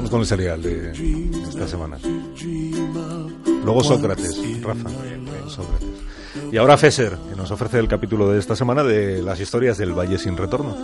Vamos con el serial de esta semana. Luego Sócrates, Rafa. Sócrates. Y ahora Fesser, que nos ofrece el capítulo de esta semana de las historias del Valle sin retorno.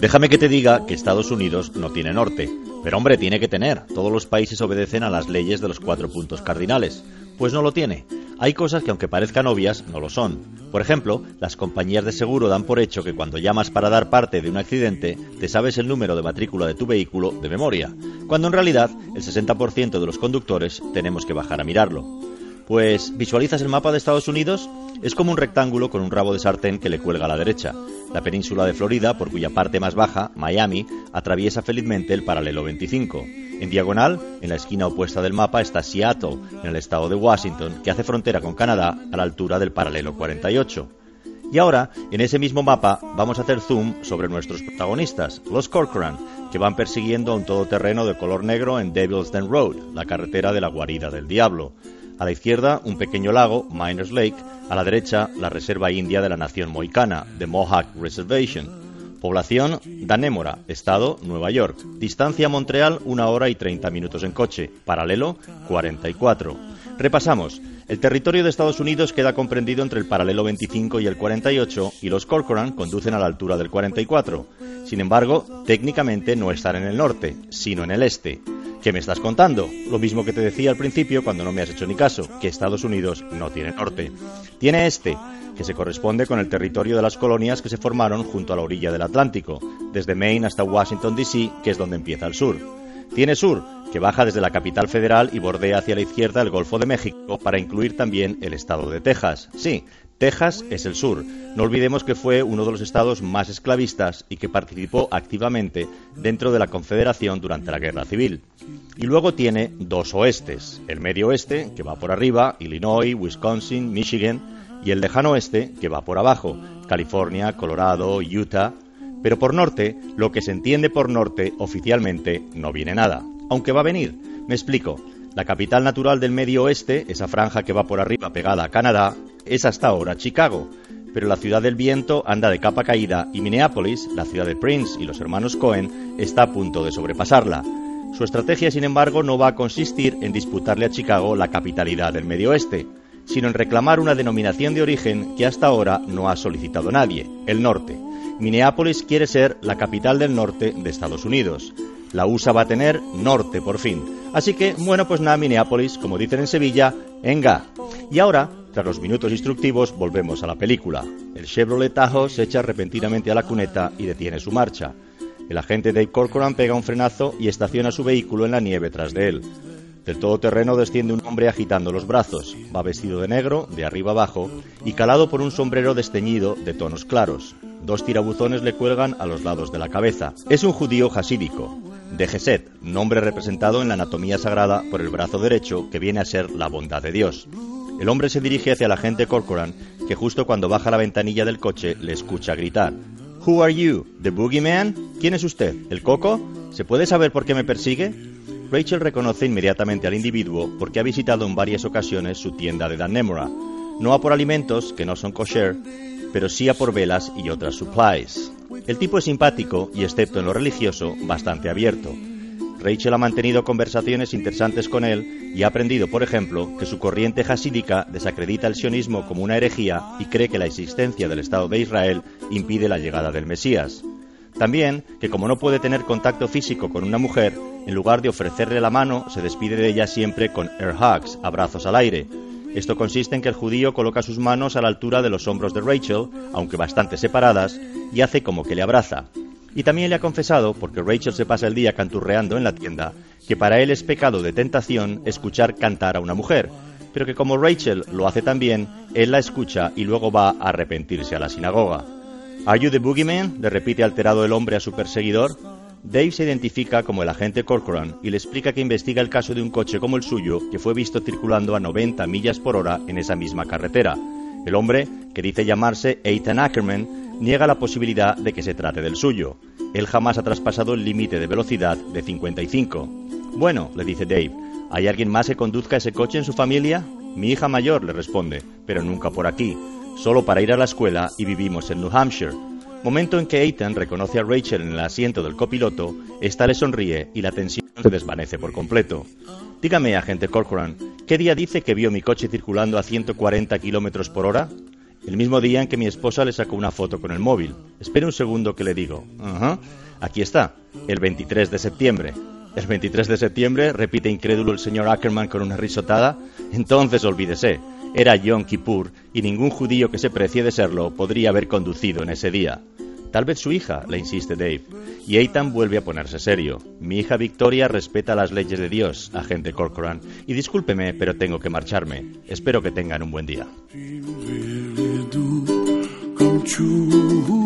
Déjame que te diga que Estados Unidos no tiene norte. Pero hombre, tiene que tener. Todos los países obedecen a las leyes de los cuatro puntos cardinales. Pues no lo tiene. Hay cosas que aunque parezcan obvias, no lo son. Por ejemplo, las compañías de seguro dan por hecho que cuando llamas para dar parte de un accidente, te sabes el número de matrícula de tu vehículo de memoria, cuando en realidad el 60% de los conductores tenemos que bajar a mirarlo. Pues, ¿visualizas el mapa de Estados Unidos? Es como un rectángulo con un rabo de sartén que le cuelga a la derecha. La península de Florida, por cuya parte más baja, Miami, atraviesa felizmente el paralelo 25. En diagonal, en la esquina opuesta del mapa, está Seattle, en el estado de Washington, que hace frontera con Canadá a la altura del paralelo 48. Y ahora, en ese mismo mapa, vamos a hacer zoom sobre nuestros protagonistas, los Corcoran, que van persiguiendo a un todoterreno de color negro en Devil's Den Road, la carretera de la guarida del diablo. A la izquierda, un pequeño lago, Miners Lake. A la derecha, la reserva india de la nación moicana, The Mohawk Reservation. Población, Danémora, Estado, Nueva York. Distancia a Montreal, una hora y 30 minutos en coche. Paralelo, 44. Repasamos. El territorio de Estados Unidos queda comprendido entre el paralelo 25 y el 48 y los Corcoran conducen a la altura del 44. Sin embargo, técnicamente no están en el norte, sino en el este. ¿Qué me estás contando? Lo mismo que te decía al principio cuando no me has hecho ni caso, que Estados Unidos no tiene norte. Tiene este, que se corresponde con el territorio de las colonias que se formaron junto a la orilla del Atlántico, desde Maine hasta Washington, D.C., que es donde empieza el sur. Tiene sur, que baja desde la capital federal y bordea hacia la izquierda el Golfo de México para incluir también el estado de Texas. Sí, Texas es el sur. No olvidemos que fue uno de los estados más esclavistas y que participó activamente dentro de la Confederación durante la Guerra Civil. Y luego tiene dos oestes, el medio oeste, que va por arriba, Illinois, Wisconsin, Michigan, y el lejano oeste, que va por abajo, California, Colorado, Utah. Pero por norte, lo que se entiende por norte oficialmente no viene nada, aunque va a venir. Me explico. La capital natural del medio oeste, esa franja que va por arriba pegada a Canadá, es hasta ahora Chicago, pero la ciudad del viento anda de capa caída y Minneapolis, la ciudad de Prince y los hermanos Cohen, está a punto de sobrepasarla. Su estrategia, sin embargo, no va a consistir en disputarle a Chicago la capitalidad del medio oeste, sino en reclamar una denominación de origen que hasta ahora no ha solicitado nadie, el norte. Minneapolis quiere ser la capital del norte de Estados Unidos. La USA va a tener norte por fin. Así que, bueno, pues nada, Minneapolis, como dicen en Sevilla, venga. Y ahora, tras los minutos instructivos, volvemos a la película. El Chevrolet Tahoe se echa repentinamente a la cuneta y detiene su marcha. El agente Dave Corcoran pega un frenazo y estaciona su vehículo en la nieve tras de él. Del todoterreno desciende un hombre agitando los brazos. Va vestido de negro, de arriba abajo, y calado por un sombrero desteñido de tonos claros. Dos tirabuzones le cuelgan a los lados de la cabeza. Es un judío jasídico, de Geset, nombre representado en la anatomía sagrada por el brazo derecho que viene a ser la bondad de Dios. El hombre se dirige hacia la agente Corcoran, que justo cuando baja la ventanilla del coche le escucha gritar. Who are you? ¿The Boogeyman? ¿Quién es usted? ¿El Coco? ¿Se puede saber por qué me persigue? Rachel reconoce inmediatamente al individuo porque ha visitado en varias ocasiones su tienda de Dannemora. No a por alimentos, que no son kosher, pero sí a por velas y otras supplies. El tipo es simpático y, excepto en lo religioso, bastante abierto. Rachel ha mantenido conversaciones interesantes con él y ha aprendido, por ejemplo, que su corriente hasídica desacredita el sionismo como una herejía y cree que la existencia del Estado de Israel impide la llegada del Mesías. También que como no puede tener contacto físico con una mujer, en lugar de ofrecerle la mano, se despide de ella siempre con air hugs, abrazos al aire. Esto consiste en que el judío coloca sus manos a la altura de los hombros de Rachel, aunque bastante separadas, y hace como que le abraza. Y también le ha confesado, porque Rachel se pasa el día canturreando en la tienda, que para él es pecado de tentación escuchar cantar a una mujer, pero que como Rachel lo hace también, él la escucha y luego va a arrepentirse a la sinagoga. ¿Are you the boogeyman? le repite alterado el hombre a su perseguidor. Dave se identifica como el agente Corcoran y le explica que investiga el caso de un coche como el suyo que fue visto circulando a 90 millas por hora en esa misma carretera. El hombre, que dice llamarse Ethan Ackerman, niega la posibilidad de que se trate del suyo. Él jamás ha traspasado el límite de velocidad de 55. Bueno, le dice Dave, ¿hay alguien más que conduzca ese coche en su familia? Mi hija mayor, le responde, pero nunca por aquí, solo para ir a la escuela y vivimos en New Hampshire. Momento en que Ethan reconoce a Rachel en el asiento del copiloto, esta le sonríe y la tensión se desvanece por completo. Dígame, agente Corcoran, ¿qué día dice que vio mi coche circulando a 140 kilómetros por hora? El mismo día en que mi esposa le sacó una foto con el móvil. Espere un segundo que le digo. Ajá. Aquí está, el 23 de septiembre. El 23 de septiembre, repite incrédulo el señor Ackerman con una risotada. Entonces olvídese. Era Yom Kippur y ningún judío que se precie de serlo podría haber conducido en ese día. Tal vez su hija, le insiste Dave. Y Eitan vuelve a ponerse serio. Mi hija Victoria respeta las leyes de Dios, agente Corcoran. Y discúlpeme, pero tengo que marcharme. Espero que tengan un buen día. you